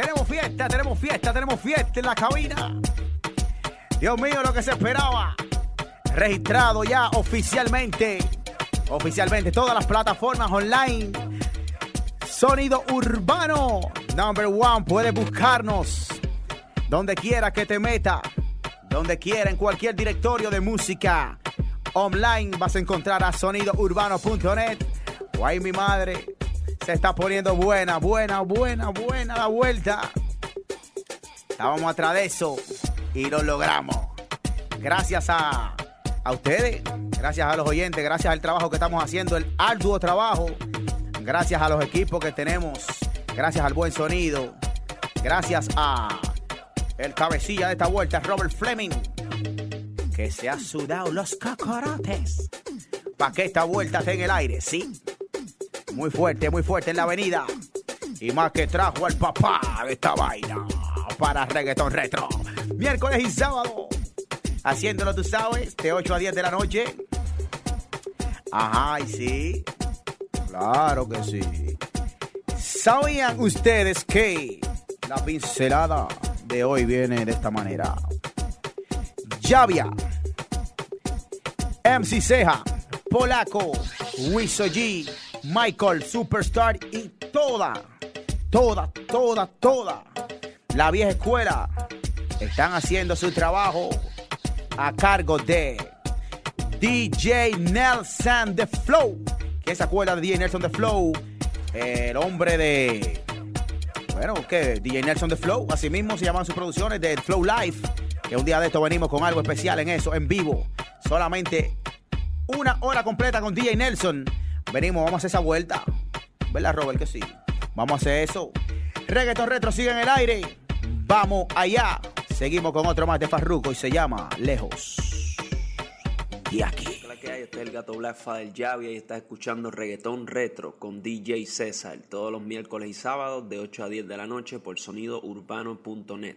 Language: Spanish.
Tenemos fiesta, tenemos fiesta, tenemos fiesta en la cabina. Dios mío, lo que se esperaba. Registrado ya oficialmente. Oficialmente todas las plataformas online. Sonido urbano. Number one. Puedes buscarnos donde quiera que te meta. Donde quiera, en cualquier directorio de música. Online vas a encontrar a sonidourbano.net. Guay, mi madre. Se está poniendo buena, buena, buena, buena la vuelta. Estábamos atrás de eso y lo logramos. Gracias a, a ustedes, gracias a los oyentes, gracias al trabajo que estamos haciendo, el arduo trabajo. Gracias a los equipos que tenemos, gracias al buen sonido, gracias a el cabecilla de esta vuelta, Robert Fleming, que se ha sudado los cocorotes para que esta vuelta esté en el aire, ¿sí? Muy fuerte, muy fuerte en la avenida. Y más que trajo al papá de esta vaina para reggaeton retro. Miércoles y sábado. Haciéndolo, tú sabes, de 8 a 10 de la noche. Ajá, y sí. Claro que sí. ¿Sabían ustedes que la pincelada de hoy viene de esta manera? Javia, MC Ceja, Polaco, Wiso G, Michael, Superstar y toda, toda, toda, toda la vieja escuela están haciendo su trabajo a cargo de DJ Nelson The Flow. Que esa escuela de DJ Nelson The Flow, el hombre de. Bueno, que DJ Nelson The Flow, así mismo se llaman sus producciones de Flow Life. Que un día de esto venimos con algo especial en eso, en vivo. Solamente una hora completa con DJ Nelson. Venimos, vamos a hacer esa vuelta. ¿Verdad, Robert? Que sí. Vamos a hacer eso. Reggaeton Retro sigue en el aire. Vamos allá. Seguimos con otro más de Farruko y se llama Lejos. Y aquí. ¿qué hay? Este es el gato Black del Javia y estás escuchando Reggaetón Retro con DJ César todos los miércoles y sábados de 8 a 10 de la noche por sonidourbano.net.